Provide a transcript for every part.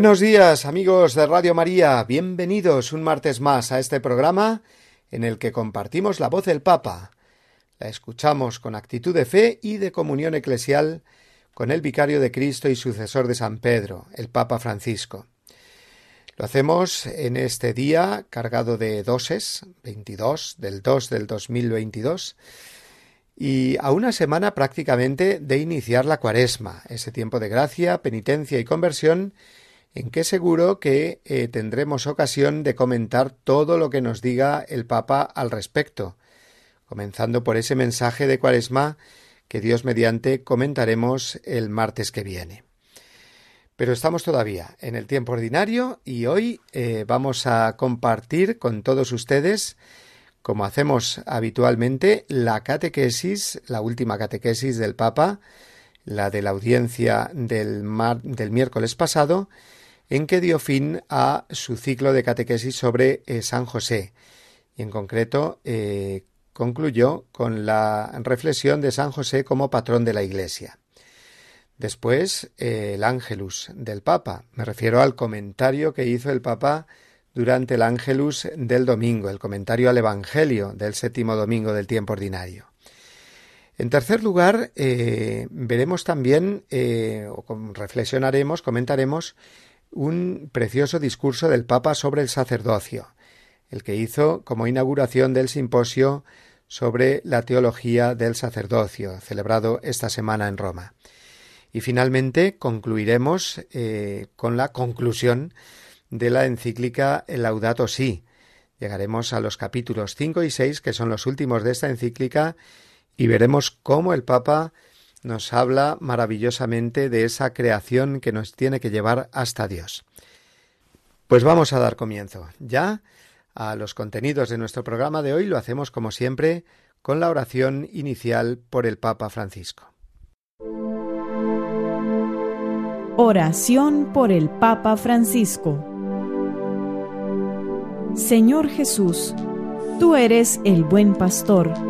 Buenos días amigos de Radio María, bienvenidos un martes más a este programa en el que compartimos la voz del Papa. La escuchamos con actitud de fe y de comunión eclesial con el vicario de Cristo y sucesor de San Pedro, el Papa Francisco. Lo hacemos en este día cargado de doses, 22 del 2 del 2022, y a una semana prácticamente de iniciar la cuaresma, ese tiempo de gracia, penitencia y conversión en que seguro que eh, tendremos ocasión de comentar todo lo que nos diga el Papa al respecto, comenzando por ese mensaje de Cuaresma que Dios mediante comentaremos el martes que viene. Pero estamos todavía en el tiempo ordinario y hoy eh, vamos a compartir con todos ustedes, como hacemos habitualmente, la catequesis, la última catequesis del Papa, la de la audiencia del, del miércoles pasado, en que dio fin a su ciclo de catequesis sobre eh, San José y en concreto eh, concluyó con la reflexión de San José como patrón de la Iglesia. Después eh, el Ángelus del Papa, me refiero al comentario que hizo el Papa durante el Ángelus del domingo, el comentario al Evangelio del séptimo domingo del tiempo ordinario. En tercer lugar, veremos también, o reflexionaremos, comentaremos un precioso discurso del Papa sobre el sacerdocio, el que hizo como inauguración del simposio sobre la teología del sacerdocio, celebrado esta semana en Roma. Y finalmente concluiremos eh, con la conclusión de la encíclica Laudato Si. Llegaremos a los capítulos 5 y 6, que son los últimos de esta encíclica, y veremos cómo el Papa nos habla maravillosamente de esa creación que nos tiene que llevar hasta Dios. Pues vamos a dar comienzo ya a los contenidos de nuestro programa de hoy. Lo hacemos como siempre con la oración inicial por el Papa Francisco. Oración por el Papa Francisco. Señor Jesús, tú eres el buen pastor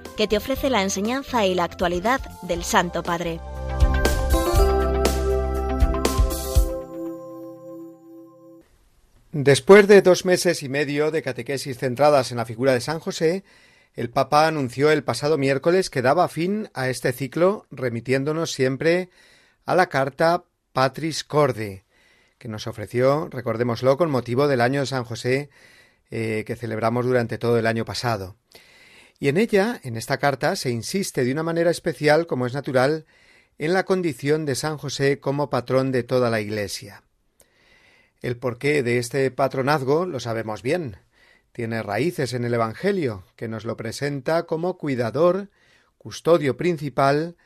que te ofrece la enseñanza y la actualidad del Santo Padre. Después de dos meses y medio de catequesis centradas en la figura de San José, el Papa anunció el pasado miércoles que daba fin a este ciclo, remitiéndonos siempre a la carta Patris Corde, que nos ofreció, recordémoslo, con motivo del año de San José eh, que celebramos durante todo el año pasado. Y en ella, en esta carta, se insiste de una manera especial, como es natural, en la condición de San José como patrón de toda la Iglesia. El porqué de este patronazgo lo sabemos bien. Tiene raíces en el Evangelio, que nos lo presenta como cuidador, custodio principal,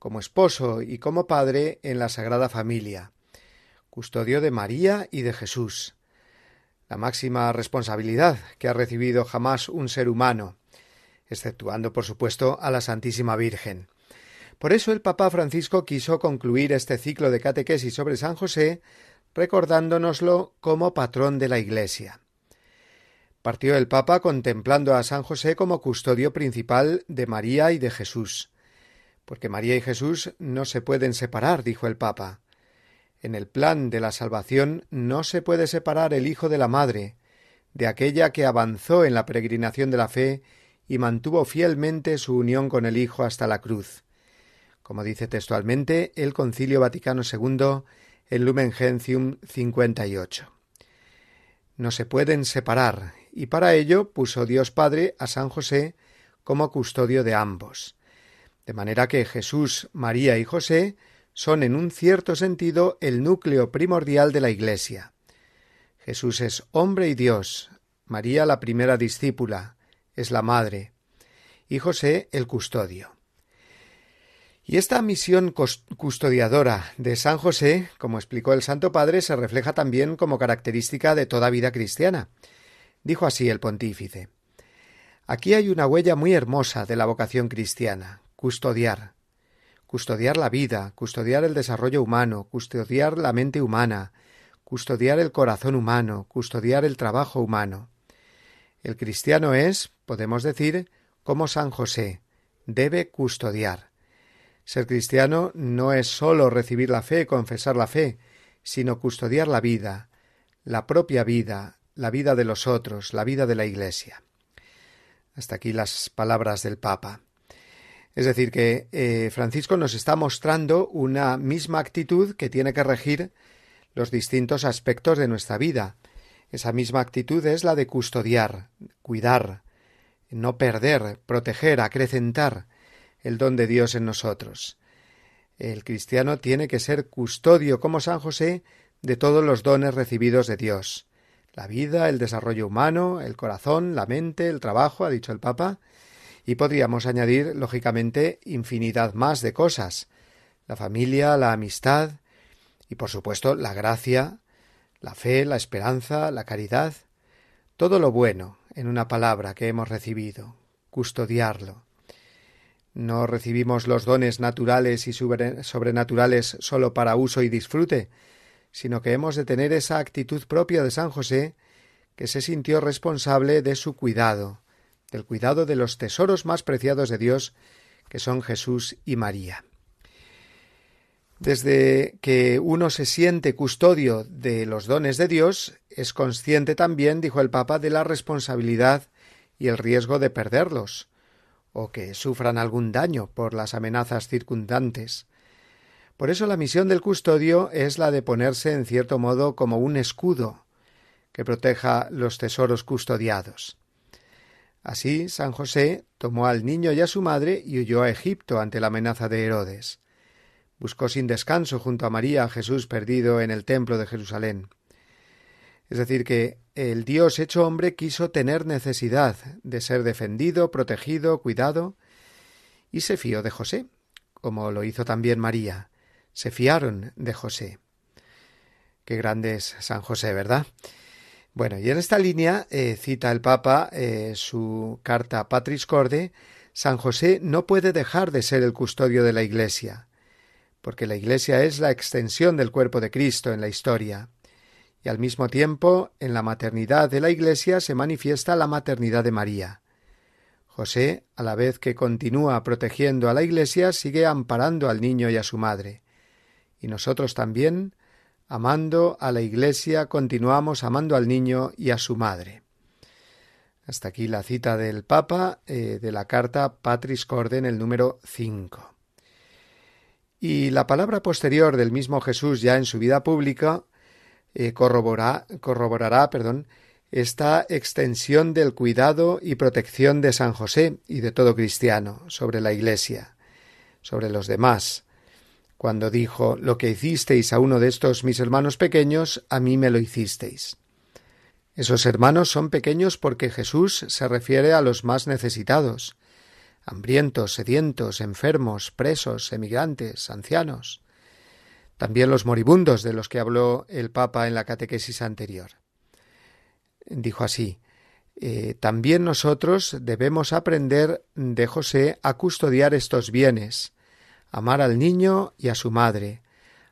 como esposo y como padre en la Sagrada Familia, custodio de María y de Jesús. La máxima responsabilidad que ha recibido jamás un ser humano, exceptuando por supuesto a la Santísima Virgen. Por eso el Papa Francisco quiso concluir este ciclo de catequesis sobre San José recordándonoslo como patrón de la Iglesia. Partió el Papa contemplando a San José como custodio principal de María y de Jesús. Porque María y Jesús no se pueden separar, dijo el Papa. En el plan de la salvación no se puede separar el Hijo de la Madre, de aquella que avanzó en la peregrinación de la fe y mantuvo fielmente su unión con el Hijo hasta la cruz. Como dice textualmente el Concilio Vaticano II en Lumen Gentium 58. No se pueden separar, y para ello puso Dios Padre a San José como custodio de ambos. De manera que Jesús, María y José son en un cierto sentido el núcleo primordial de la Iglesia. Jesús es hombre y Dios, María la primera discípula, es la madre, y José el custodio. Y esta misión custodiadora de San José, como explicó el Santo Padre, se refleja también como característica de toda vida cristiana. Dijo así el pontífice. Aquí hay una huella muy hermosa de la vocación cristiana, custodiar. Custodiar la vida, custodiar el desarrollo humano, custodiar la mente humana, custodiar el corazón humano, custodiar el trabajo humano. El cristiano es, podemos decir, como San José, debe custodiar. Ser cristiano no es sólo recibir la fe, confesar la fe, sino custodiar la vida, la propia vida, la vida de los otros, la vida de la Iglesia. Hasta aquí las palabras del Papa. Es decir, que eh, Francisco nos está mostrando una misma actitud que tiene que regir los distintos aspectos de nuestra vida. Esa misma actitud es la de custodiar, cuidar, no perder, proteger, acrecentar el don de Dios en nosotros. El cristiano tiene que ser custodio, como San José, de todos los dones recibidos de Dios. La vida, el desarrollo humano, el corazón, la mente, el trabajo, ha dicho el Papa, y podríamos añadir, lógicamente, infinidad más de cosas. La familia, la amistad y, por supuesto, la gracia, la fe, la esperanza, la caridad, todo lo bueno, en una palabra, que hemos recibido, custodiarlo. No recibimos los dones naturales y sobrenaturales sólo para uso y disfrute, sino que hemos de tener esa actitud propia de San José, que se sintió responsable de su cuidado, del cuidado de los tesoros más preciados de Dios, que son Jesús y María. Desde que uno se siente custodio de los dones de Dios, es consciente también, dijo el Papa, de la responsabilidad y el riesgo de perderlos, o que sufran algún daño por las amenazas circundantes. Por eso la misión del custodio es la de ponerse en cierto modo como un escudo que proteja los tesoros custodiados. Así San José tomó al niño y a su madre y huyó a Egipto ante la amenaza de Herodes. Buscó sin descanso junto a María a Jesús perdido en el templo de Jerusalén. Es decir, que el Dios hecho hombre quiso tener necesidad de ser defendido, protegido, cuidado, y se fió de José, como lo hizo también María se fiaron de José. Qué grande es San José, ¿verdad? Bueno, y en esta línea eh, cita el Papa eh, su carta Patris Corde, San José no puede dejar de ser el custodio de la Iglesia, porque la Iglesia es la extensión del cuerpo de Cristo en la historia, y al mismo tiempo en la maternidad de la Iglesia se manifiesta la maternidad de María. José, a la vez que continúa protegiendo a la Iglesia, sigue amparando al niño y a su madre, y nosotros también, amando a la Iglesia, continuamos amando al niño y a su madre. Hasta aquí la cita del Papa eh, de la carta Patris Corden, el número 5. Y la palabra posterior del mismo Jesús ya en su vida pública eh, corroborará, perdón, esta extensión del cuidado y protección de San José y de todo cristiano sobre la Iglesia, sobre los demás, cuando dijo Lo que hicisteis a uno de estos mis hermanos pequeños, a mí me lo hicisteis. Esos hermanos son pequeños porque Jesús se refiere a los más necesitados, hambrientos, sedientos, enfermos, presos, emigrantes, ancianos, también los moribundos de los que habló el Papa en la catequesis anterior. Dijo así eh, también nosotros debemos aprender de José a custodiar estos bienes, amar al niño y a su madre,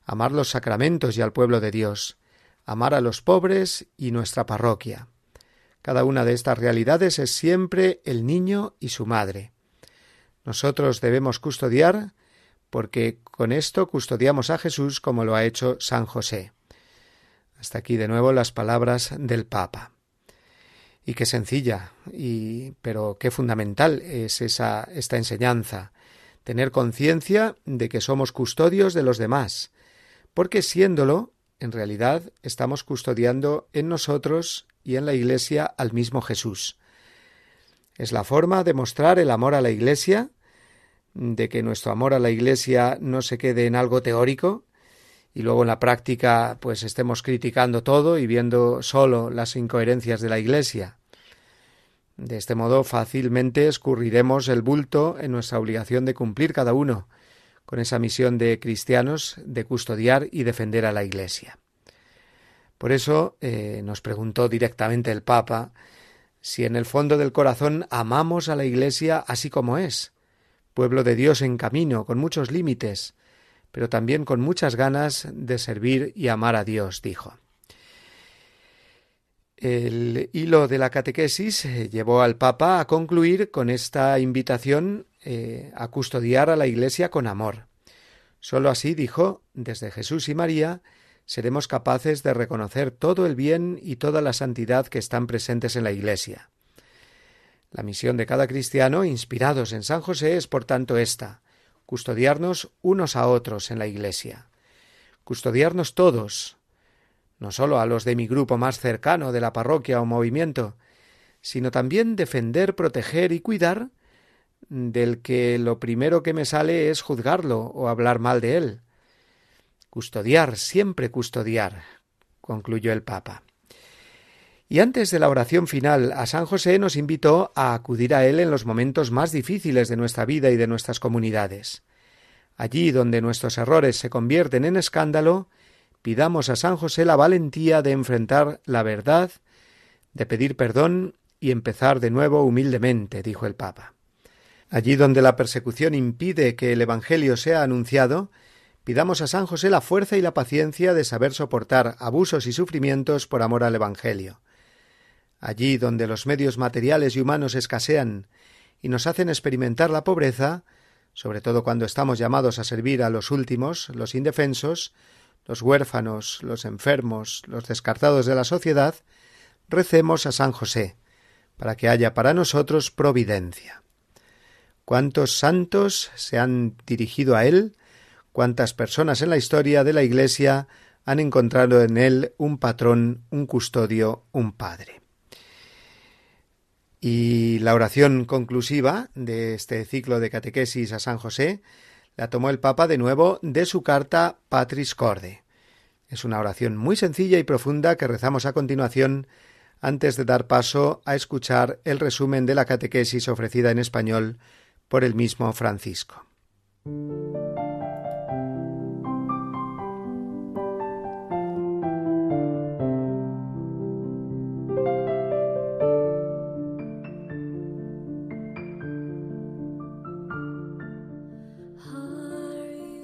amar los sacramentos y al pueblo de Dios, amar a los pobres y nuestra parroquia. Cada una de estas realidades es siempre el niño y su madre. Nosotros debemos custodiar porque con esto custodiamos a Jesús como lo ha hecho San José. Hasta aquí de nuevo las palabras del Papa. Y qué sencilla, y pero qué fundamental es esa esta enseñanza, tener conciencia de que somos custodios de los demás, porque siéndolo, en realidad estamos custodiando en nosotros y en la Iglesia al mismo Jesús. Es la forma de mostrar el amor a la Iglesia, de que nuestro amor a la Iglesia no se quede en algo teórico, y luego en la práctica pues estemos criticando todo y viendo solo las incoherencias de la Iglesia. De este modo fácilmente escurriremos el bulto en nuestra obligación de cumplir cada uno con esa misión de cristianos de custodiar y defender a la Iglesia. Por eso eh, nos preguntó directamente el Papa si en el fondo del corazón amamos a la Iglesia así como es, pueblo de Dios en camino, con muchos límites, pero también con muchas ganas de servir y amar a Dios, dijo. El hilo de la catequesis eh, llevó al Papa a concluir con esta invitación eh, a custodiar a la Iglesia con amor. Sólo así, dijo, desde Jesús y María, seremos capaces de reconocer todo el bien y toda la santidad que están presentes en la Iglesia. La misión de cada cristiano, inspirados en San José, es por tanto esta custodiarnos unos a otros en la Iglesia, custodiarnos todos, no solo a los de mi grupo más cercano de la parroquia o movimiento, sino también defender, proteger y cuidar del que lo primero que me sale es juzgarlo o hablar mal de él. Custodiar, siempre custodiar, concluyó el Papa. Y antes de la oración final a San José nos invitó a acudir a él en los momentos más difíciles de nuestra vida y de nuestras comunidades. Allí donde nuestros errores se convierten en escándalo, pidamos a San José la valentía de enfrentar la verdad, de pedir perdón y empezar de nuevo humildemente, dijo el Papa. Allí donde la persecución impide que el Evangelio sea anunciado, pidamos a San José la fuerza y la paciencia de saber soportar abusos y sufrimientos por amor al Evangelio. Allí donde los medios materiales y humanos escasean y nos hacen experimentar la pobreza, sobre todo cuando estamos llamados a servir a los últimos, los indefensos, los huérfanos, los enfermos, los descartados de la sociedad, recemos a San José, para que haya para nosotros providencia. ¿Cuántos santos se han dirigido a él? ¿Cuántas personas en la historia de la Iglesia han encontrado en él un patrón, un custodio, un padre? Y la oración conclusiva de este ciclo de catequesis a San José la tomó el Papa de nuevo de su carta Patris Corde. Es una oración muy sencilla y profunda que rezamos a continuación antes de dar paso a escuchar el resumen de la catequesis ofrecida en español por el mismo Francisco.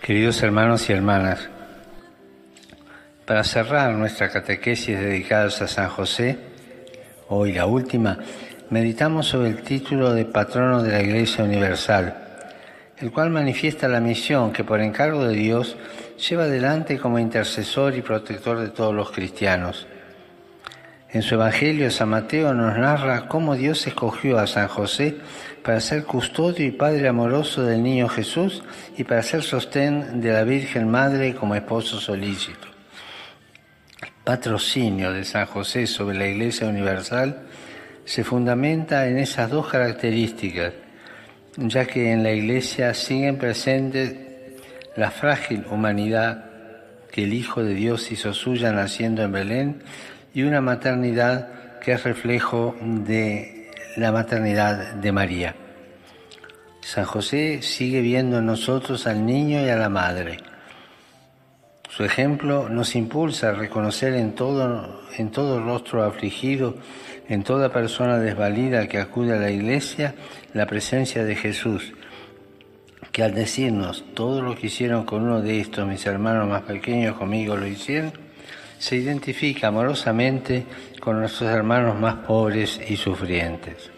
Queridos hermanos y hermanas, para cerrar nuestra catequesis dedicada a San José, hoy la última, meditamos sobre el título de patrono de la Iglesia Universal, el cual manifiesta la misión que por encargo de Dios lleva adelante como intercesor y protector de todos los cristianos. En su Evangelio, San Mateo nos narra cómo Dios escogió a San José para ser custodio y padre amoroso del niño Jesús y para ser sostén de la Virgen Madre como esposo solícito. El patrocinio de San José sobre la Iglesia Universal se fundamenta en esas dos características, ya que en la Iglesia siguen presentes la frágil humanidad que el Hijo de Dios hizo suya naciendo en Belén y una maternidad que es reflejo de la maternidad de María. San José sigue viendo en nosotros al niño y a la madre. Su ejemplo nos impulsa a reconocer en todo, en todo rostro afligido, en toda persona desvalida que acude a la iglesia, la presencia de Jesús, que al decirnos todo lo que hicieron con uno de estos, mis hermanos más pequeños conmigo lo hicieron, se identifica amorosamente con nuestros hermanos más pobres y sufrientes.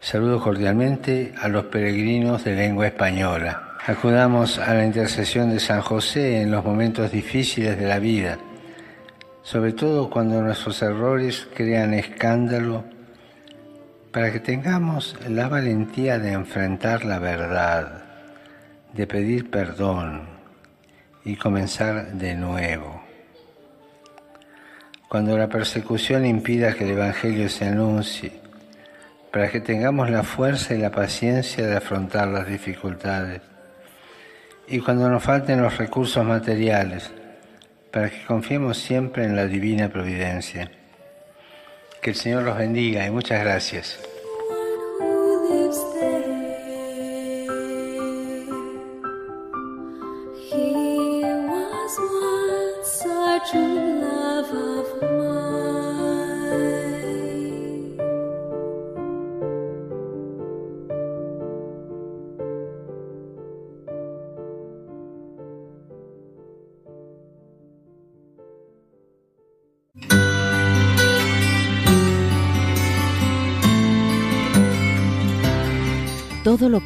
Saludo cordialmente a los peregrinos de lengua española. Acudamos a la intercesión de San José en los momentos difíciles de la vida, sobre todo cuando nuestros errores crean escándalo, para que tengamos la valentía de enfrentar la verdad, de pedir perdón y comenzar de nuevo. Cuando la persecución impida que el Evangelio se anuncie, para que tengamos la fuerza y la paciencia de afrontar las dificultades. Y cuando nos falten los recursos materiales, para que confiemos siempre en la divina providencia. Que el Señor los bendiga y muchas gracias.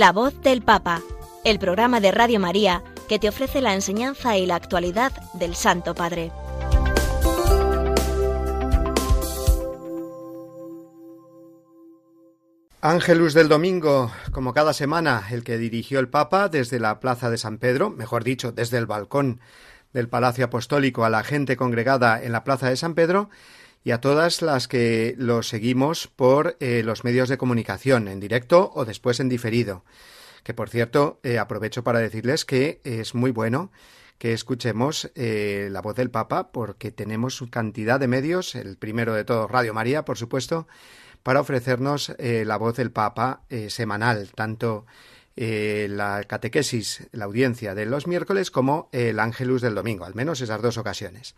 La voz del Papa, el programa de Radio María que te ofrece la enseñanza y la actualidad del Santo Padre. Ángelus del Domingo, como cada semana, el que dirigió el Papa desde la Plaza de San Pedro, mejor dicho, desde el balcón del Palacio Apostólico a la gente congregada en la Plaza de San Pedro y a todas las que lo seguimos por eh, los medios de comunicación, en directo o después en diferido. Que por cierto, eh, aprovecho para decirles que es muy bueno que escuchemos eh, la voz del Papa porque tenemos cantidad de medios, el primero de todos, Radio María, por supuesto, para ofrecernos la voz del Papa semanal, tanto la catequesis, la audiencia de los miércoles como el ángelus del domingo, al menos esas dos ocasiones.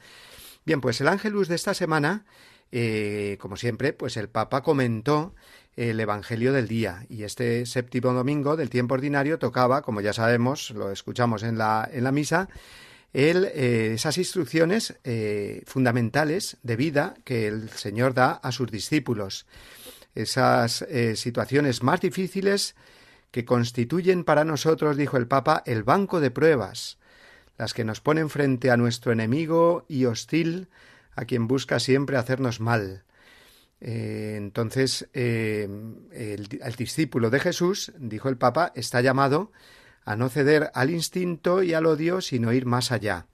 Bien, pues el ángelus de esta semana, eh, como siempre, pues el Papa comentó el Evangelio del día. Y este séptimo domingo del tiempo ordinario tocaba, como ya sabemos, lo escuchamos en la, en la misa, el, eh, esas instrucciones eh, fundamentales de vida que el Señor da a sus discípulos, esas situaciones más difíciles que constituyen para nosotros, dijo el Papa, el banco de pruebas, las que nos ponen frente a nuestro enemigo y hostil, a quien busca siempre hacernos mal. Eh, entonces, eh, el, discípulo de Jesús, dijo el Papa, está llamado a no ceder al instinto y al odio, sino ir más allá.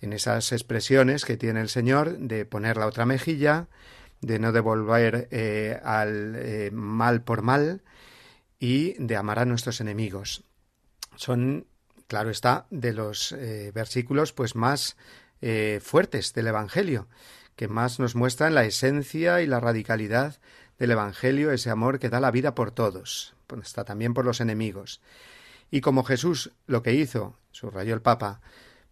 En esas expresiones que tiene el Señor de poner la otra mejilla, de no devolver eh, al mal por mal y de amar a nuestros enemigos. Son claro está, de los eh, versículos pues más eh, fuertes del Evangelio, que más nos muestran la esencia y la radicalidad del Evangelio, ese amor que da la vida por todos, pues está también por los enemigos. Y como Jesús lo que hizo, subrayó el Papa,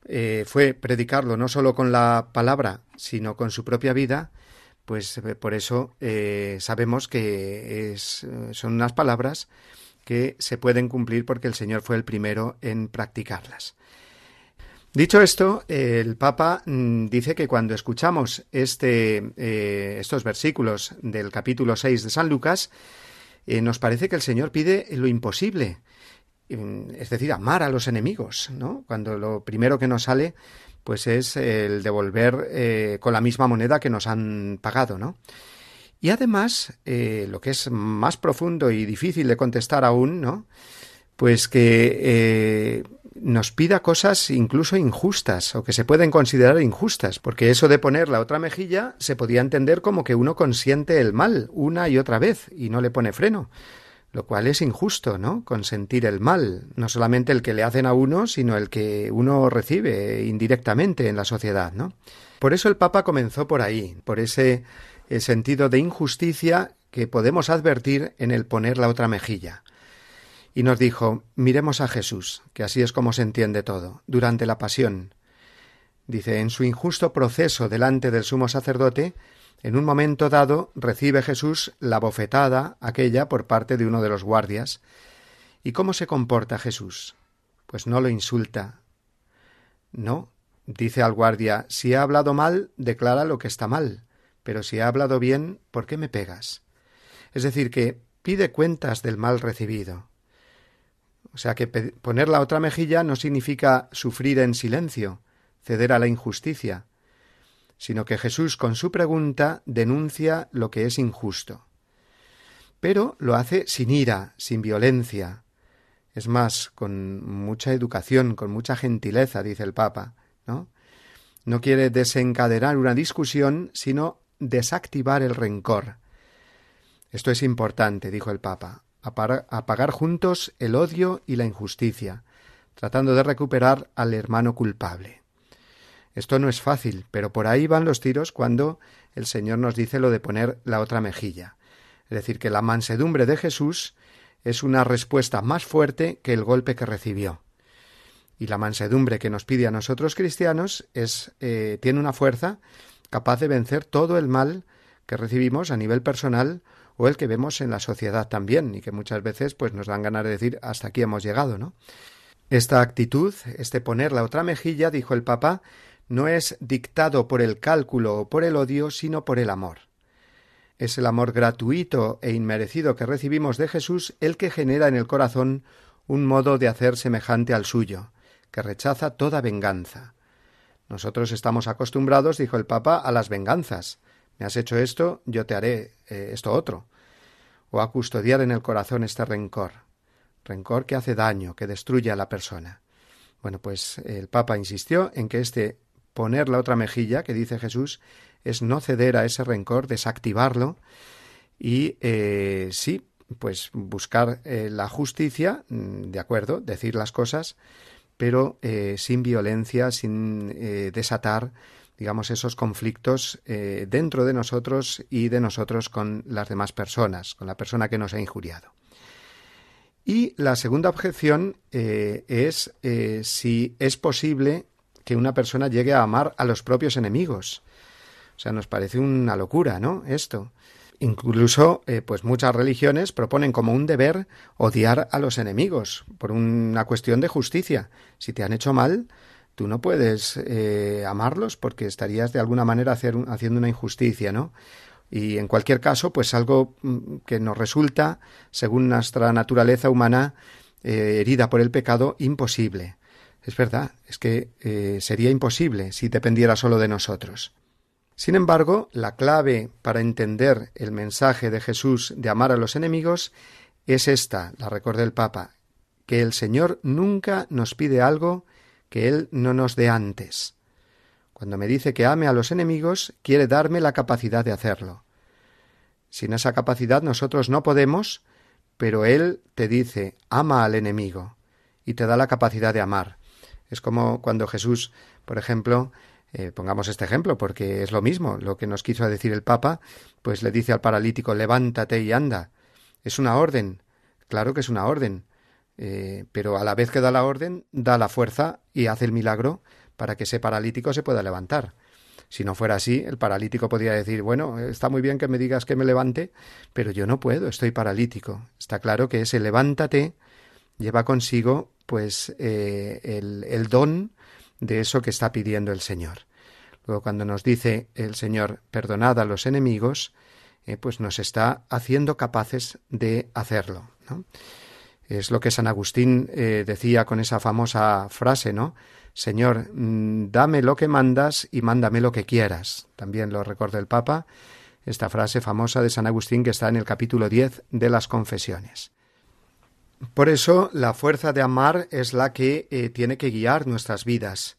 eh, fue predicarlo no solo con la palabra, sino con su propia vida, pues por eso sabemos que son unas palabras que se pueden cumplir porque el Señor fue el primero en practicarlas. Dicho esto, el Papa mm, dice que cuando escuchamos este, estos versículos del capítulo 6 de San Lucas, nos parece que el Señor pide lo imposible, es decir, amar a los enemigos, ¿no? Cuando lo primero que nos sale, pues es el devolver eh, con la misma moneda que nos han pagado, ¿no? Y además, eh, lo que es más profundo y difícil de contestar aún, ¿no? Pues que eh, nos pida cosas incluso injustas o que se pueden considerar injustas, porque eso de poner la otra mejilla se podía entender como que uno consiente el mal una y otra vez y no le pone freno lo cual es injusto, ¿no? Consentir el mal, no solamente el que le hacen a uno, sino el que uno recibe indirectamente en la sociedad, ¿no? Por eso el Papa comenzó por ahí, por ese eh, sentido de injusticia que podemos advertir en el poner la otra mejilla. Y nos dijo, miremos a Jesús, que así es como se entiende todo, durante la pasión. Dice, en su injusto proceso delante del sumo sacerdote, en un momento dado recibe Jesús la bofetada aquella por parte de uno de los guardias. ¿Y cómo se comporta Jesús? Pues no lo insulta. No, dice al guardia, si ha hablado mal, declara lo que está mal, pero si ha hablado bien, ¿por qué me pegas? Es decir, que pide cuentas del mal recibido. O sea que poner la otra mejilla no significa sufrir en silencio, ceder a la injusticia, sino que Jesús con su pregunta denuncia lo que es injusto. Pero lo hace sin ira, sin violencia. Es más, con mucha educación, con mucha gentileza, dice el Papa, ¿no? No quiere desencadenar una discusión, sino desactivar el rencor. Esto es importante, dijo el Papa, apagar juntos el odio y la injusticia, tratando de recuperar al hermano culpable. Esto no es fácil, pero por ahí van los tiros cuando el Señor nos dice lo de poner la otra mejilla. Es decir, que la mansedumbre de Jesús es una respuesta más fuerte que el golpe que recibió. Y la mansedumbre que nos pide a nosotros cristianos es, eh, tiene una fuerza capaz de vencer todo el mal que recibimos a nivel personal o el que vemos en la sociedad también y que muchas veces pues nos dan ganas de decir hasta aquí hemos llegado, ¿no? Esta actitud, este poner la otra mejilla, dijo el Papa, no es dictado por el cálculo o por el odio, sino por el amor. Es el amor gratuito e inmerecido que recibimos de Jesús el que genera en el corazón un modo de hacer semejante al suyo, que rechaza toda venganza. Nosotros estamos acostumbrados, dijo el Papa, a las venganzas. Me has hecho esto, yo te haré eh, esto otro. O a custodiar en el corazón este rencor. Rencor que hace daño, que destruye a la persona. Bueno, pues el Papa insistió en que este poner la otra mejilla, que dice Jesús, es no ceder a ese rencor, desactivarlo y eh, sí, pues buscar eh, la justicia, mm, de acuerdo, decir las cosas, pero eh, sin violencia, sin desatar, digamos, esos conflictos dentro de nosotros y de nosotros con las demás personas, con la persona que nos ha injuriado. Y la segunda objeción es si es posible que una persona llegue a amar a los propios enemigos. O sea, nos parece una locura, ¿no? Esto. Incluso, eh, pues muchas religiones proponen como un deber odiar a los enemigos por una cuestión de justicia. Si te han hecho mal, tú no puedes eh, amarlos porque estarías de alguna manera haciendo una injusticia, ¿no? Y en cualquier caso, pues algo mm, que nos resulta, según nuestra naturaleza humana, eh, herida por el pecado, imposible. Es verdad, es que sería imposible si dependiera solo de nosotros. Sin embargo, la clave para entender el mensaje de Jesús de amar a los enemigos es esta, la recordé el Papa, que el Señor nunca nos pide algo que Él no nos dé antes. Cuando me dice que ame a los enemigos, quiere darme la capacidad de hacerlo. Sin esa capacidad nosotros no podemos, pero Él te dice ama al enemigo y te da la capacidad de amar. Es como cuando Jesús, por ejemplo, eh, pongamos este ejemplo, porque es lo mismo lo que nos quiso decir el Papa, pues le dice al paralítico levántate y anda. Es una orden, claro que es una orden, eh, pero a la vez que da la orden, da la fuerza y hace el milagro para que ese paralítico se pueda levantar. Si no fuera así, el paralítico podría decir, bueno, está muy bien que me digas que me levante, pero yo no puedo, estoy paralítico. Está claro que ese levántate lleva consigo, pues, eh, el, el don de eso que está pidiendo el Señor. Luego, cuando nos dice el Señor, perdonad a los enemigos, eh, pues nos está haciendo capaces de hacerlo. Es lo que San Agustín eh, decía con esa famosa frase, ¿no? Señor, mm, dame lo que mandas y mándame lo que quieras. También lo recuerda el Papa, esta frase famosa de San Agustín que está en el capítulo 10 de las Confesiones. Por eso la fuerza de amar es la que eh, tiene que guiar nuestras vidas.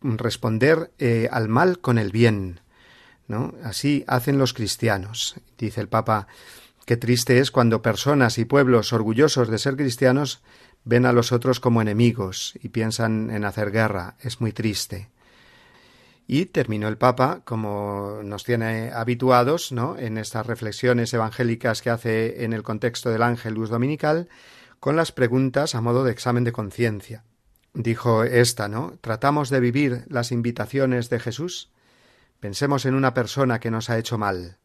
responder eh, al mal con el bien. ¿no? Así hacen los cristianos. Dice el Papa, qué triste es cuando personas y pueblos orgullosos de ser cristianos ven a los otros como enemigos y piensan en hacer guerra. Es muy triste. Y terminó el Papa, como nos tiene habituados, ¿no? en estas reflexiones evangélicas que hace en el contexto del Ángelus Dominical, con las preguntas a modo de examen de conciencia. Dijo esta, ¿no? ¿Tratamos de vivir las invitaciones de Jesús? Pensemos en una persona que nos ha hecho mal.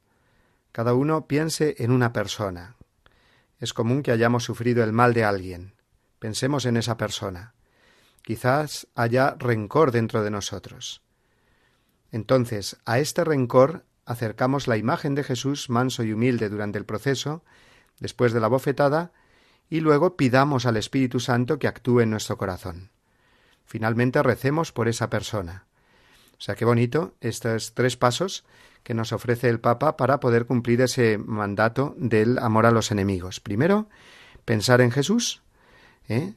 Cada uno piense en una persona. Es común que hayamos sufrido el mal de alguien. Pensemos en esa persona. Quizás haya rencor dentro de nosotros. Entonces, a este rencor acercamos la imagen de Jesús manso y humilde durante el proceso, después de la bofetada, y luego pidamos al Espíritu Santo que actúe en nuestro corazón. Finalmente recemos por esa persona. O sea, qué bonito estos tres pasos que nos ofrece el Papa para poder cumplir ese mandato del amor a los enemigos. Primero, pensar en Jesús, ¿eh?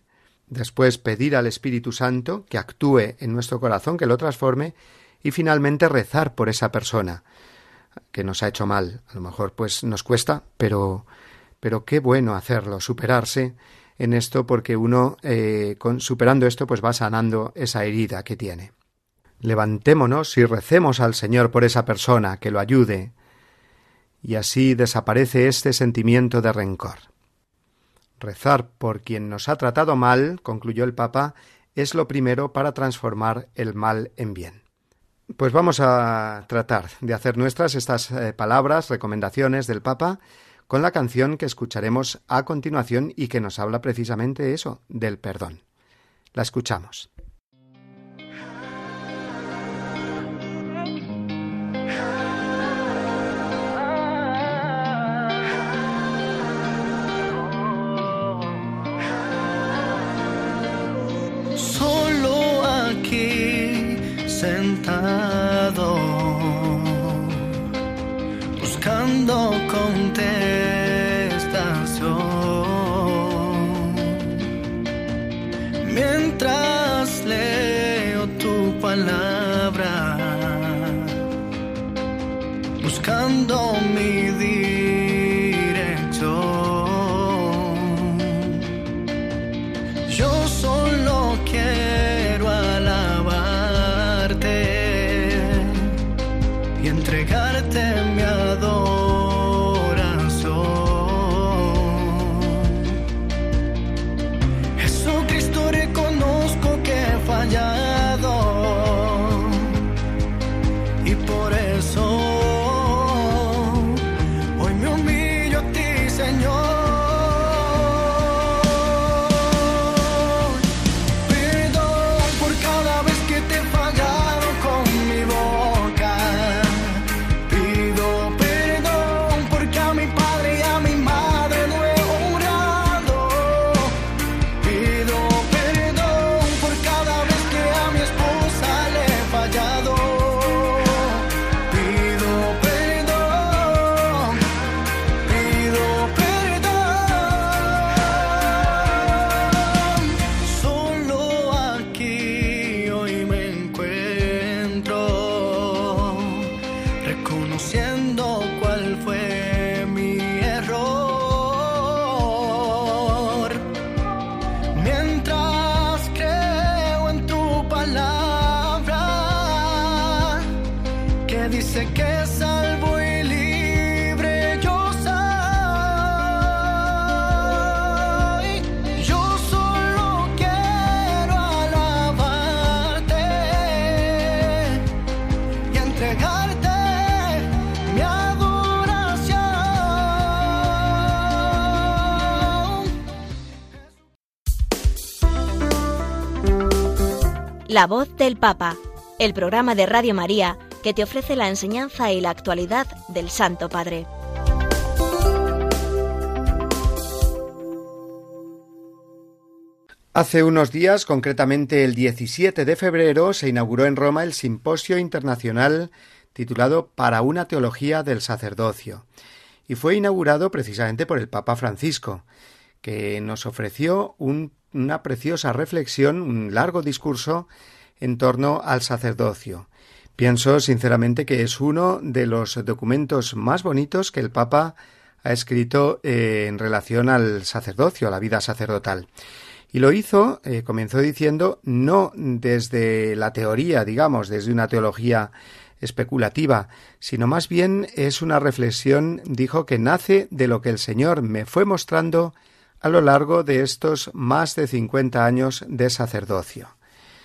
después pedir al Espíritu Santo que actúe en nuestro corazón, que lo transforme, y finalmente rezar por esa persona que nos ha hecho mal. A lo mejor pues nos cuesta, pero pero qué bueno hacerlo, superarse en esto porque uno eh, con, superando esto pues va sanando esa herida que tiene. Levantémonos y recemos al Señor por esa persona que lo ayude y así desaparece este sentimiento de rencor. Rezar por quien nos ha tratado mal, concluyó el Papa, es lo primero para transformar el mal en bien. Pues vamos a tratar de hacer nuestras estas eh, palabras, recomendaciones del Papa, con la canción que escucharemos a continuación y que nos habla precisamente eso, del perdón. La escuchamos. Solo aquí one line. La voz del Papa, el programa de Radio María que te ofrece la enseñanza y la actualidad del Santo Padre. Hace unos días, concretamente el 17 de febrero, se inauguró en Roma el Simposio Internacional titulado Para una Teología del Sacerdocio, y fue inaugurado precisamente por el Papa Francisco, que nos ofreció una preciosa reflexión, un largo discurso en torno al sacerdocio. Pienso sinceramente que es uno de los documentos más bonitos que el Papa ha escrito eh, en relación al sacerdocio, a la vida sacerdotal. Y lo hizo, eh, comenzó diciendo, no desde la teoría, digamos, desde una teología especulativa, sino más bien es una reflexión, dijo, que nace de lo que el Señor me fue mostrando a lo largo de estos más de cincuenta años de sacerdocio.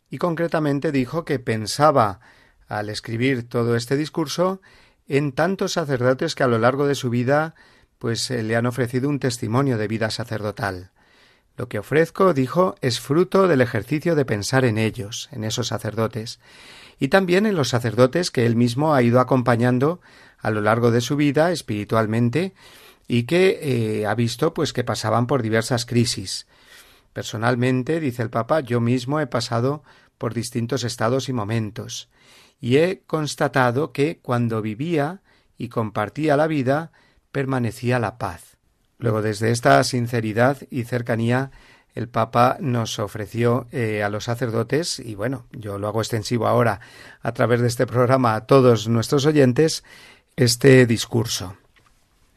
Y concretamente dijo que pensaba, al escribir todo este discurso, en tantos sacerdotes que a lo largo de su vida pues eh, le han ofrecido un testimonio de vida sacerdotal. Lo que ofrezco, dijo, es fruto del ejercicio de pensar en ellos, en esos sacerdotes, y también en los sacerdotes que él mismo ha ido acompañando a lo largo de su vida espiritualmente y que eh, ha visto pues que pasaban por diversas crisis. Personalmente, dice el Papa, yo mismo he pasado por distintos estados y momentos, y he constatado que cuando vivía y compartía la vida, permanecía la paz. Luego, desde esta sinceridad y cercanía, el Papa nos ofreció eh, a los sacerdotes, y bueno, yo lo hago extensivo ahora a través de este programa a todos nuestros oyentes, este discurso.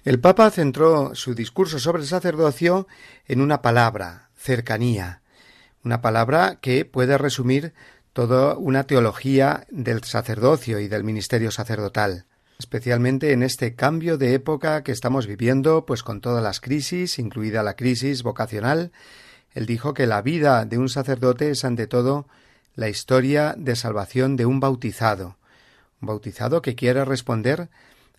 El Papa centró su discurso sobre el sacerdocio en una palabra, cercanía, una palabra que puede resumir toda una teología del sacerdocio y del ministerio sacerdotal, especialmente en este cambio de época que estamos viviendo, pues con todas las crisis, incluida la crisis vocacional, él dijo que la vida de un sacerdote es ante todo la historia de salvación de un bautizado, un bautizado que quiere responder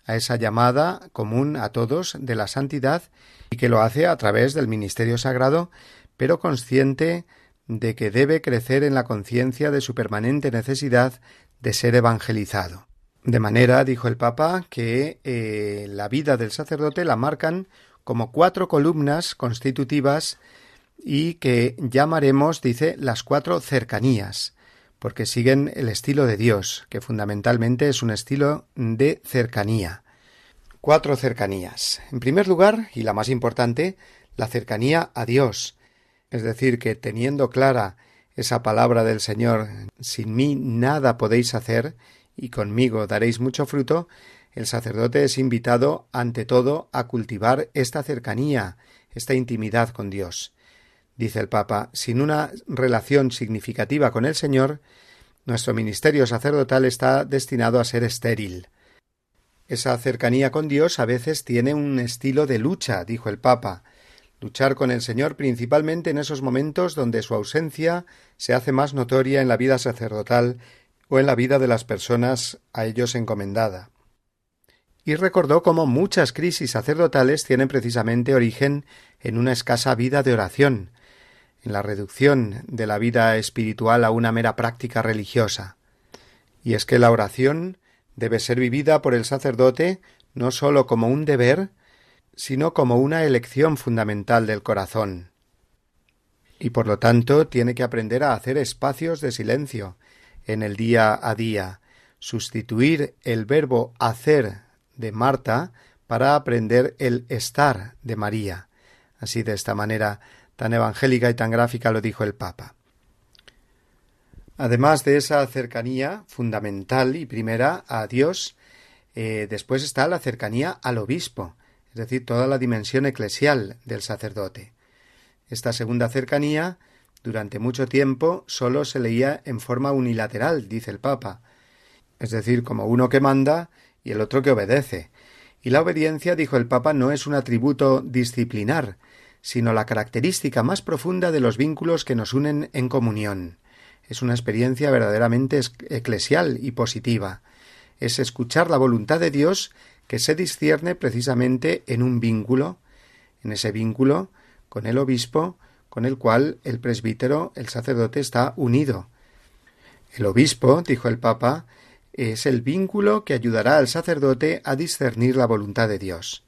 a esa llamada común a todos de la santidad y que lo hace a través del ministerio sagrado, pero consciente de que debe crecer en la conciencia de su permanente necesidad de ser evangelizado. De manera, dijo el Papa, que eh, la vida del sacerdote la marcan como cuatro columnas constitutivas y que llamaremos, dice, las cuatro cercanías, porque siguen el estilo de Dios, que fundamentalmente es un estilo de cercanía. Cuatro cercanías. En primer lugar, y la más importante, la cercanía a Dios, es decir, que teniendo clara esa palabra del Señor, sin mí nada podéis hacer, y conmigo daréis mucho fruto, el sacerdote es invitado, ante todo, a cultivar esta cercanía, esta intimidad con Dios. Dice el Papa, sin una relación significativa con el Señor, nuestro ministerio sacerdotal está destinado a ser estéril. Esa cercanía con Dios a veces tiene un estilo de lucha, dijo el Papa, luchar con el Señor principalmente en esos momentos donde su ausencia se hace más notoria en la vida sacerdotal o en la vida de las personas a ellos encomendada. Y recordó cómo muchas crisis sacerdotales tienen precisamente origen en una escasa vida de oración, en la reducción de la vida espiritual a una mera práctica religiosa. Y es que la oración debe ser vivida por el sacerdote no sólo como un deber, sino como una elección fundamental del corazón. Y por lo tanto tiene que aprender a hacer espacios de silencio en el día a día, sustituir el verbo hacer de Marta para aprender el estar de María. Así de esta manera tan evangélica y tan gráfica lo dijo el Papa. Además de esa cercanía fundamental y primera a Dios, eh, después está la cercanía al obispo, es decir, toda la dimensión eclesial del sacerdote. Esta segunda cercanía, durante mucho tiempo, sólo se leía en forma unilateral, dice el Papa, es decir, como uno que manda y el otro que obedece. Y la obediencia, dijo el Papa, no es un atributo disciplinar, sino la característica más profunda de los vínculos que nos unen en comunión. Es una experiencia verdaderamente eclesial y positiva. Es escuchar la voluntad de Dios que se discierne precisamente en un vínculo, en ese vínculo con el obispo, con el cual el presbítero, el sacerdote, está unido. El obispo, dijo el Papa, es el vínculo que ayudará al sacerdote a discernir la voluntad de Dios.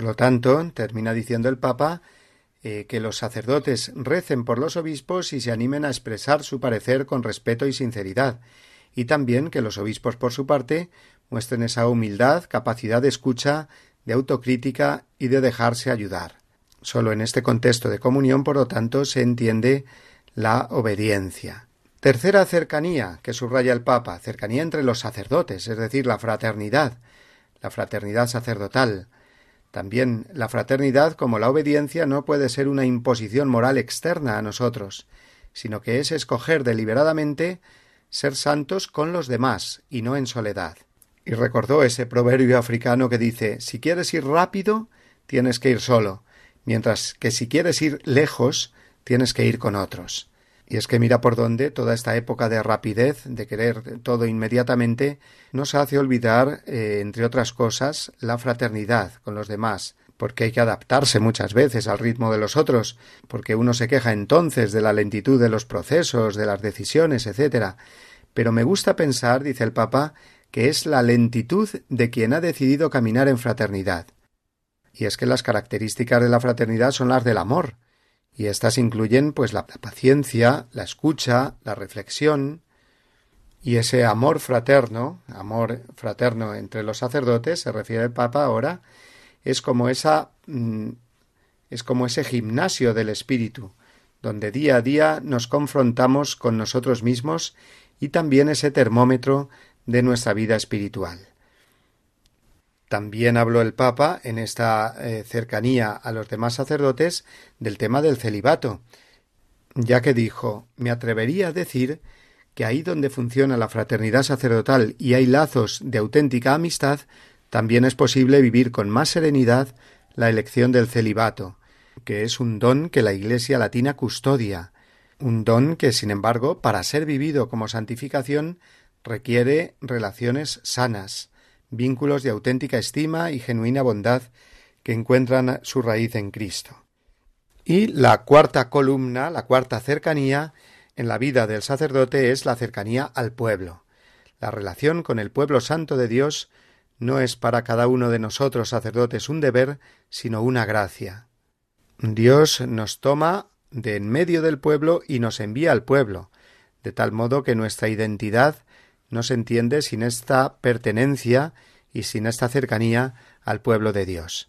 Por lo tanto, termina diciendo el Papa, eh, que los sacerdotes recen por los obispos y se animen a expresar su parecer con respeto y sinceridad, y también que los obispos, por su parte, muestren esa humildad, capacidad de escucha, de autocrítica y de dejarse ayudar. Solo en este contexto de comunión, por lo tanto, se entiende la obediencia. Tercera cercanía que subraya el Papa, cercanía entre los sacerdotes, es decir, la fraternidad, la fraternidad sacerdotal. También la fraternidad, como la obediencia, no puede ser una imposición moral externa a nosotros, sino que es escoger deliberadamente ser santos con los demás y no en soledad. Y recordó ese proverbio africano que dice si quieres ir rápido, tienes que ir solo, mientras que si quieres ir lejos, tienes que ir con otros. Y es que mira por dónde toda esta época de rapidez, de querer todo inmediatamente, nos hace olvidar, eh, entre otras cosas, la fraternidad con los demás, porque hay que adaptarse muchas veces al ritmo de los otros, porque uno se queja entonces de la lentitud de los procesos, de las decisiones, etc. Pero me gusta pensar, dice el Papa, que es la lentitud de quien ha decidido caminar en fraternidad. Y es que las características de la fraternidad son las del amor, y éstas incluyen pues la paciencia, la escucha, la reflexión, y ese amor fraterno, amor fraterno entre los sacerdotes, se refiere el Papa ahora, es como esa mm, es como ese gimnasio del espíritu, donde día a día nos confrontamos con nosotros mismos y también ese termómetro de nuestra vida espiritual. También habló el Papa en esta eh, cercanía a los demás sacerdotes del tema del celibato, ya que dijo me atrevería a decir que ahí donde funciona la fraternidad sacerdotal y hay lazos de auténtica amistad, también es posible vivir con más serenidad la elección del celibato, que es un don que la Iglesia latina custodia, un don que, sin embargo, para ser vivido como santificación, requiere relaciones sanas, vínculos de auténtica estima y genuina bondad que encuentran su raíz en Cristo. Y la cuarta columna, la cuarta cercanía en la vida del sacerdote es la cercanía al pueblo. La relación con el pueblo santo de Dios no es para cada uno de nosotros sacerdotes un deber, sino una gracia. Dios nos toma de en medio del pueblo y nos envía al pueblo, de tal modo que nuestra identidad no se entiende sin esta pertenencia y sin esta cercanía al pueblo de Dios.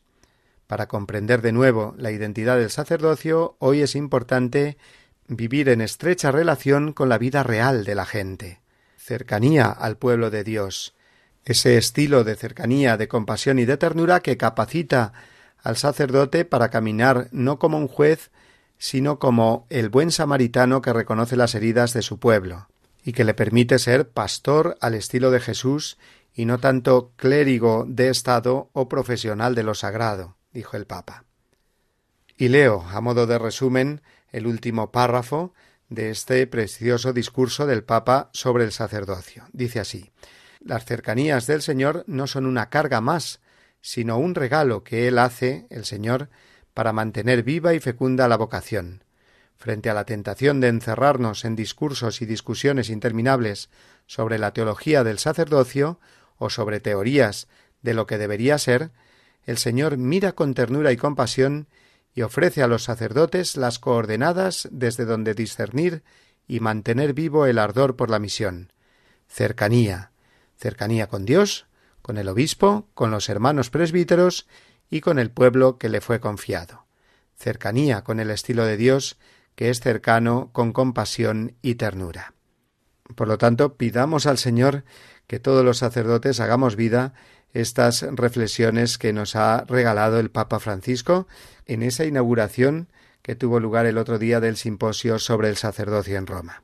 Para comprender de nuevo la identidad del sacerdocio, hoy es importante vivir en estrecha relación con la vida real de la gente. Cercanía al pueblo de Dios, ese estilo de cercanía, de compasión y de ternura que capacita al sacerdote para caminar no como un juez, sino como el buen samaritano que reconoce las heridas de su pueblo y que le permite ser pastor al estilo de Jesús y no tanto clérigo de Estado o profesional de lo sagrado, dijo el Papa. Y leo, a modo de resumen, el último párrafo de este precioso discurso del Papa sobre el sacerdocio. Dice así Las cercanías del Señor no son una carga más, sino un regalo que Él hace, el Señor, para mantener viva y fecunda la vocación frente a la tentación de encerrarnos en discursos y discusiones interminables sobre la teología del sacerdocio o sobre teorías de lo que debería ser, el Señor mira con ternura y compasión y ofrece a los sacerdotes las coordenadas desde donde discernir y mantener vivo el ardor por la misión. Cercanía, cercanía con Dios, con el obispo, con los hermanos presbíteros y con el pueblo que le fue confiado. Cercanía con el estilo de Dios que es cercano con compasión y ternura. Por lo tanto, pidamos al Señor que todos los sacerdotes hagamos vida estas reflexiones que nos ha regalado el Papa Francisco en esa inauguración que tuvo lugar el otro día del simposio sobre el sacerdocio en Roma.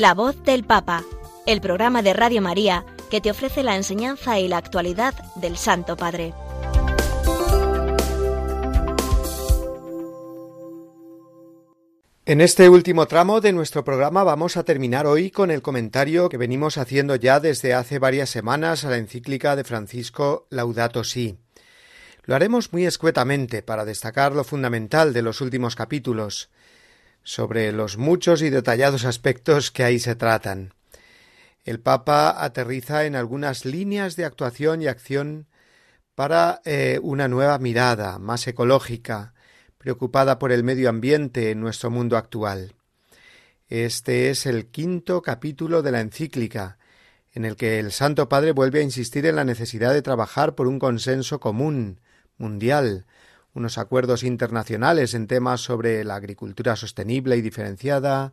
La voz del Papa, el programa de Radio María que te ofrece la enseñanza y la actualidad del Santo Padre. En este último tramo de nuestro programa vamos a terminar hoy con el comentario que venimos haciendo ya desde hace varias semanas a la encíclica de Francisco Laudato Si. Lo haremos muy escuetamente para destacar lo fundamental de los últimos capítulos, sobre los muchos y detallados aspectos que ahí se tratan. El Papa aterriza en algunas líneas de actuación y acción para eh, una nueva mirada, más ecológica, preocupada por el medio ambiente en nuestro mundo actual. Este es el quinto capítulo de la encíclica, en el que el Santo Padre vuelve a insistir en la necesidad de trabajar por un consenso común, mundial, unos acuerdos internacionales en temas sobre la agricultura sostenible y diferenciada,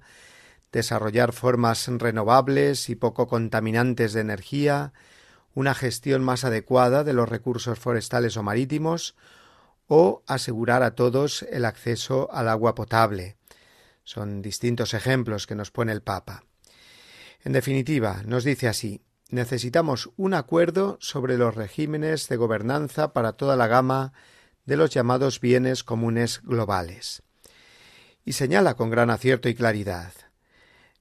desarrollar formas renovables y poco contaminantes de energía, una gestión más adecuada de los recursos forestales o marítimos, o asegurar a todos el acceso al agua potable. Son distintos ejemplos que nos pone el Papa. En definitiva, nos dice así necesitamos un acuerdo sobre los regímenes de gobernanza para toda la gama de los llamados bienes comunes globales. Y señala con gran acierto y claridad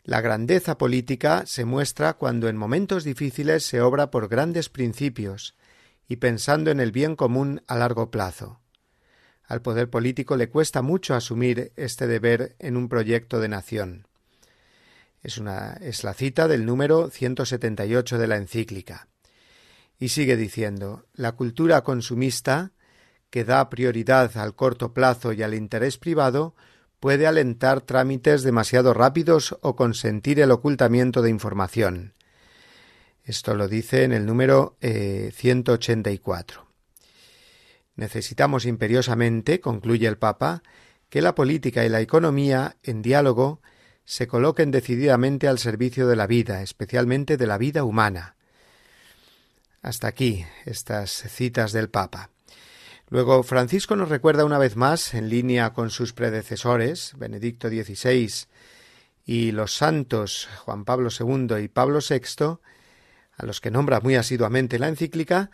la grandeza política se muestra cuando en momentos difíciles se obra por grandes principios y pensando en el bien común a largo plazo. Al poder político le cuesta mucho asumir este deber en un proyecto de nación. Es, una, es la cita del número 178 de la encíclica. Y sigue diciendo, la cultura consumista, que da prioridad al corto plazo y al interés privado, puede alentar trámites demasiado rápidos o consentir el ocultamiento de información. Esto lo dice en el número 184. Eh, Necesitamos imperiosamente, concluye el Papa, que la política y la economía, en diálogo, se coloquen decididamente al servicio de la vida, especialmente de la vida humana. Hasta aquí estas citas del Papa. Luego Francisco nos recuerda una vez más, en línea con sus predecesores, Benedicto XVI y los santos Juan Pablo II y Pablo VI, a los que nombra muy asiduamente la encíclica,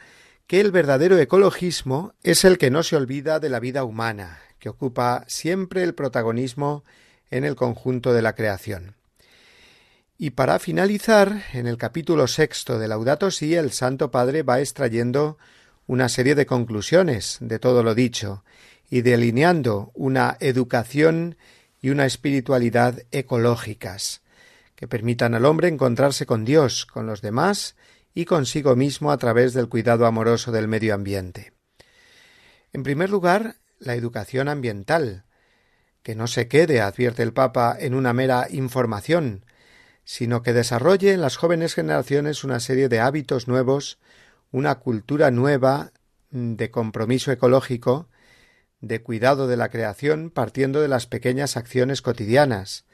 que el verdadero ecologismo es el que no se olvida de la vida humana, que ocupa siempre el protagonismo en el conjunto de la creación. Y para finalizar, en el capítulo sexto de Laudato Si, el Santo Padre va extrayendo una serie de conclusiones de todo lo dicho y delineando una educación y una espiritualidad ecológicas que permitan al hombre encontrarse con Dios, con los demás y consigo mismo a través del cuidado amoroso del medio ambiente. En primer lugar, la educación ambiental, que no se quede, advierte el Papa, en una mera información, sino que desarrolle en las jóvenes generaciones una serie de hábitos nuevos, una cultura nueva de compromiso ecológico, de cuidado de la creación partiendo de las pequeñas acciones cotidianas,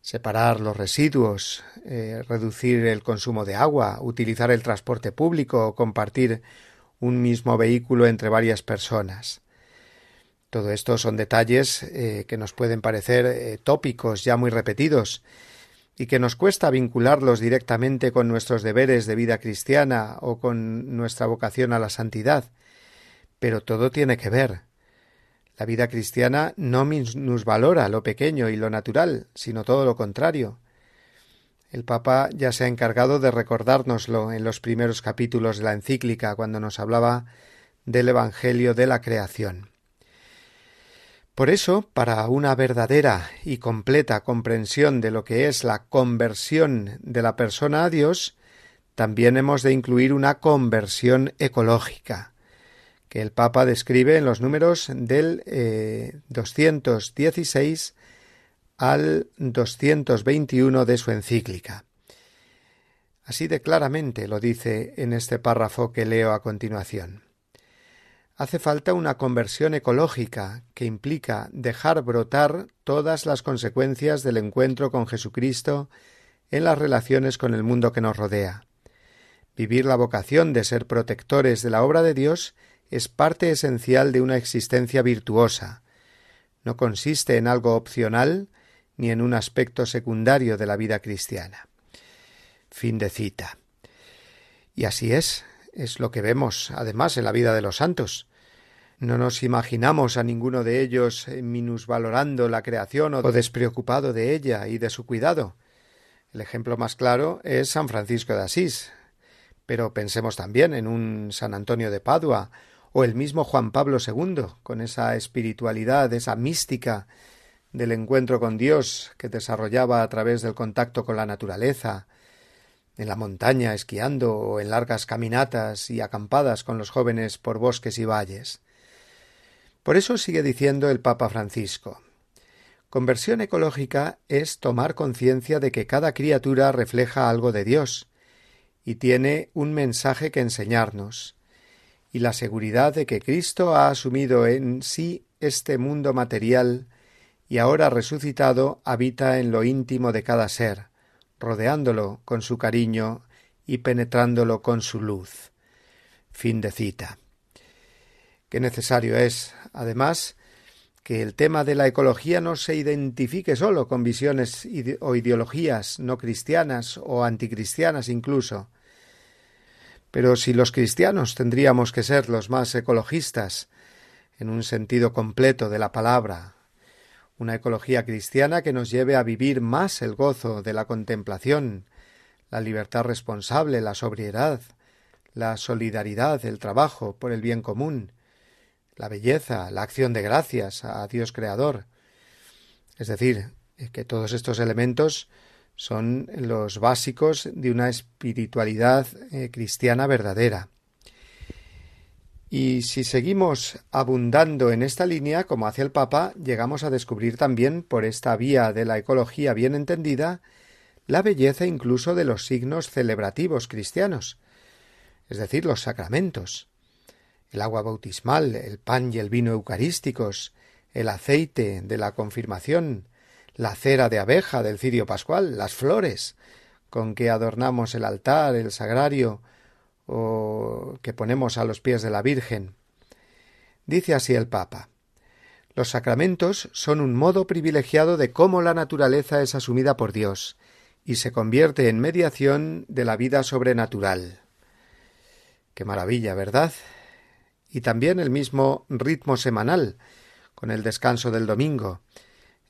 separar los residuos, eh, reducir el consumo de agua, utilizar el transporte público o compartir un mismo vehículo entre varias personas. Todo esto son detalles eh, que nos pueden parecer eh, tópicos ya muy repetidos y que nos cuesta vincularlos directamente con nuestros deberes de vida cristiana o con nuestra vocación a la santidad. Pero todo tiene que ver. La vida cristiana no valora lo pequeño y lo natural, sino todo lo contrario. El Papa ya se ha encargado de recordárnoslo en los primeros capítulos de la encíclica, cuando nos hablaba del Evangelio de la creación. Por eso, para una verdadera y completa comprensión de lo que es la conversión de la persona a Dios, también hemos de incluir una conversión ecológica que el Papa describe en los números del 216 eh, al 221 de su encíclica. Así de claramente lo dice en este párrafo que leo a continuación. Hace falta una conversión ecológica que implica dejar brotar todas las consecuencias del encuentro con Jesucristo en las relaciones con el mundo que nos rodea. Vivir la vocación de ser protectores de la obra de Dios es parte esencial de una existencia virtuosa. No consiste en algo opcional ni en un aspecto secundario de la vida cristiana. Fin de cita. Y así es, es lo que vemos además en la vida de los santos. No nos imaginamos a ninguno de ellos minusvalorando la creación o despreocupado de ella y de su cuidado. El ejemplo más claro es San Francisco de Asís. Pero pensemos también en un San Antonio de Padua o el mismo Juan Pablo II, con esa espiritualidad, esa mística del encuentro con Dios que desarrollaba a través del contacto con la naturaleza, en la montaña esquiando o en largas caminatas y acampadas con los jóvenes por bosques y valles. Por eso sigue diciendo el Papa Francisco Conversión ecológica es tomar conciencia de que cada criatura refleja algo de Dios y tiene un mensaje que enseñarnos, y la seguridad de que Cristo ha asumido en sí este mundo material y ahora resucitado habita en lo íntimo de cada ser, rodeándolo con su cariño y penetrándolo con su luz. Fin de cita. Qué necesario es, además, que el tema de la ecología no se identifique solo con visiones o ideologías no cristianas o anticristianas incluso. Pero si los cristianos tendríamos que ser los más ecologistas, en un sentido completo de la palabra, una ecología cristiana que nos lleve a vivir más el gozo de la contemplación, la libertad responsable, la sobriedad, la solidaridad, el trabajo por el bien común, la belleza, la acción de gracias a Dios Creador. Es decir, que todos estos elementos son los básicos de una espiritualidad eh, cristiana verdadera. Y si seguimos abundando en esta línea, como hace el Papa, llegamos a descubrir también, por esta vía de la ecología bien entendida, la belleza incluso de los signos celebrativos cristianos, es decir, los sacramentos. El agua bautismal, el pan y el vino eucarísticos, el aceite de la confirmación, la cera de abeja del cirio pascual, las flores con que adornamos el altar, el sagrario, o que ponemos a los pies de la Virgen. Dice así el Papa. Los sacramentos son un modo privilegiado de cómo la naturaleza es asumida por Dios y se convierte en mediación de la vida sobrenatural. Qué maravilla, ¿verdad? Y también el mismo ritmo semanal, con el descanso del domingo,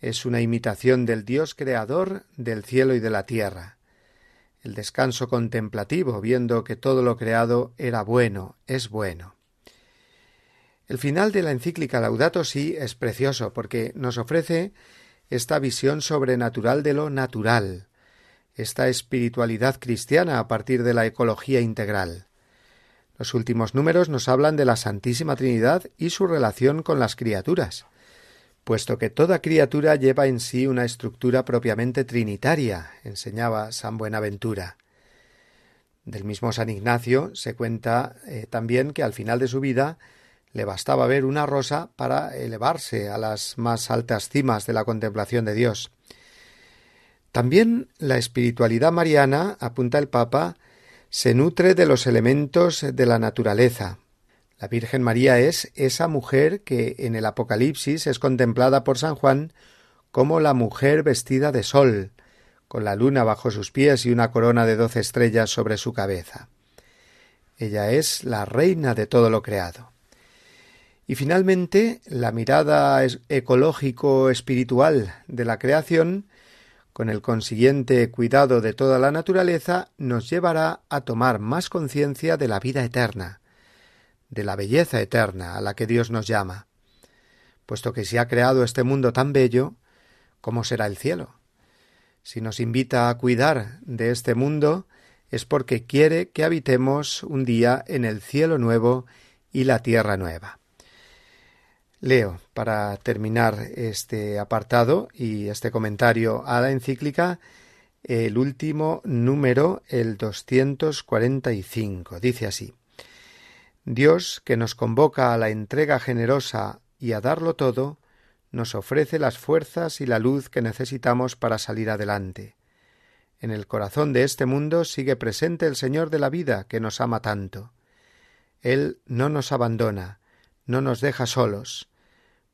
es una imitación del Dios creador del cielo y de la tierra el descanso contemplativo, viendo que todo lo creado era bueno, es bueno. El final de la encíclica Laudato Si es precioso porque nos ofrece esta visión sobrenatural de lo natural, esta espiritualidad cristiana a partir de la ecología integral. Los últimos números nos hablan de la Santísima Trinidad y su relación con las criaturas puesto que toda criatura lleva en sí una estructura propiamente trinitaria, enseñaba San Buenaventura. Del mismo San Ignacio se cuenta eh, también que al final de su vida le bastaba ver una rosa para elevarse a las más altas cimas de la contemplación de Dios. También la espiritualidad mariana, apunta el Papa, se nutre de los elementos de la naturaleza, la Virgen María es esa mujer que en el Apocalipsis es contemplada por San Juan como la mujer vestida de sol, con la luna bajo sus pies y una corona de doce estrellas sobre su cabeza. Ella es la reina de todo lo creado. Y finalmente, la mirada ecológico-espiritual de la creación, con el consiguiente cuidado de toda la naturaleza, nos llevará a tomar más conciencia de la vida eterna, de la belleza eterna a la que Dios nos llama, puesto que si ha creado este mundo tan bello, ¿cómo será el cielo? Si nos invita a cuidar de este mundo, es porque quiere que habitemos un día en el cielo nuevo y la tierra nueva. Leo, para terminar este apartado y este comentario a la encíclica, el último número, el 245. Dice así. Dios, que nos convoca a la entrega generosa y a darlo todo, nos ofrece las fuerzas y la luz que necesitamos para salir adelante. En el corazón de este mundo sigue presente el Señor de la vida, que nos ama tanto. Él no nos abandona, no nos deja solos,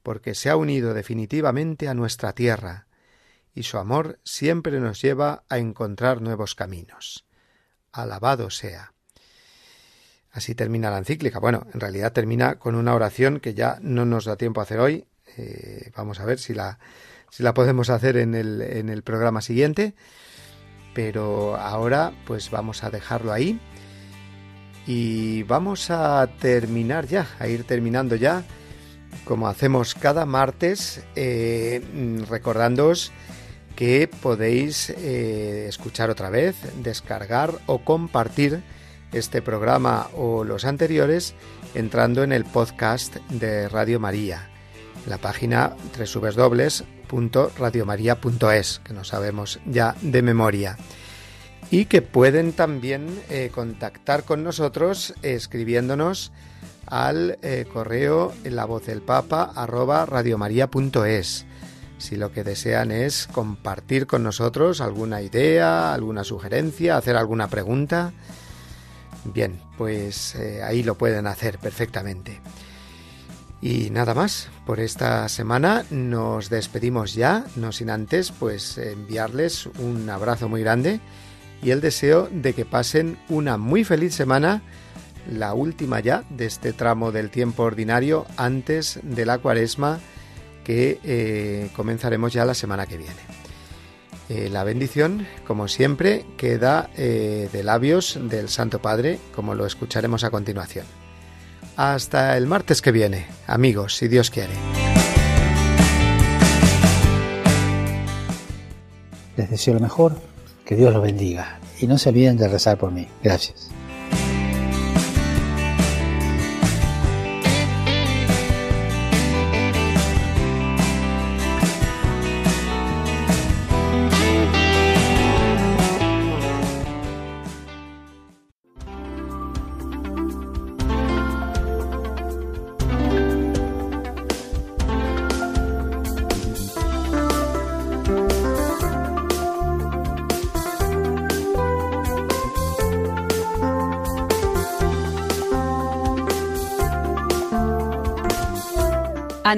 porque se ha unido definitivamente a nuestra tierra, y su amor siempre nos lleva a encontrar nuevos caminos. Alabado sea. Así termina la encíclica. Bueno, en realidad termina con una oración que ya no nos da tiempo a hacer hoy. Eh, vamos a ver si la, si la podemos hacer en el, en el programa siguiente. Pero ahora pues vamos a dejarlo ahí. Y vamos a terminar ya, a ir terminando ya, como hacemos cada martes, eh, recordándoos que podéis eh, escuchar otra vez, descargar o compartir este programa o los anteriores entrando en el podcast de Radio María, la página www.radiomaria.es, que no sabemos ya de memoria. Y que pueden también eh, contactar con nosotros escribiéndonos al eh, correo la voz del papa arroba si lo que desean es compartir con nosotros alguna idea, alguna sugerencia, hacer alguna pregunta, Bien, pues eh, ahí lo pueden hacer perfectamente. Y nada más, por esta semana nos despedimos ya, no sin antes pues enviarles un abrazo muy grande y el deseo de que pasen una muy feliz semana, la última ya de este tramo del tiempo ordinario antes de la cuaresma que eh, comenzaremos ya la semana que viene. Eh, la bendición, como siempre, queda eh, de labios del Santo Padre, como lo escucharemos a continuación. Hasta el martes que viene, amigos, si Dios quiere. Les deseo lo mejor, que Dios los bendiga y no se olviden de rezar por mí. Gracias.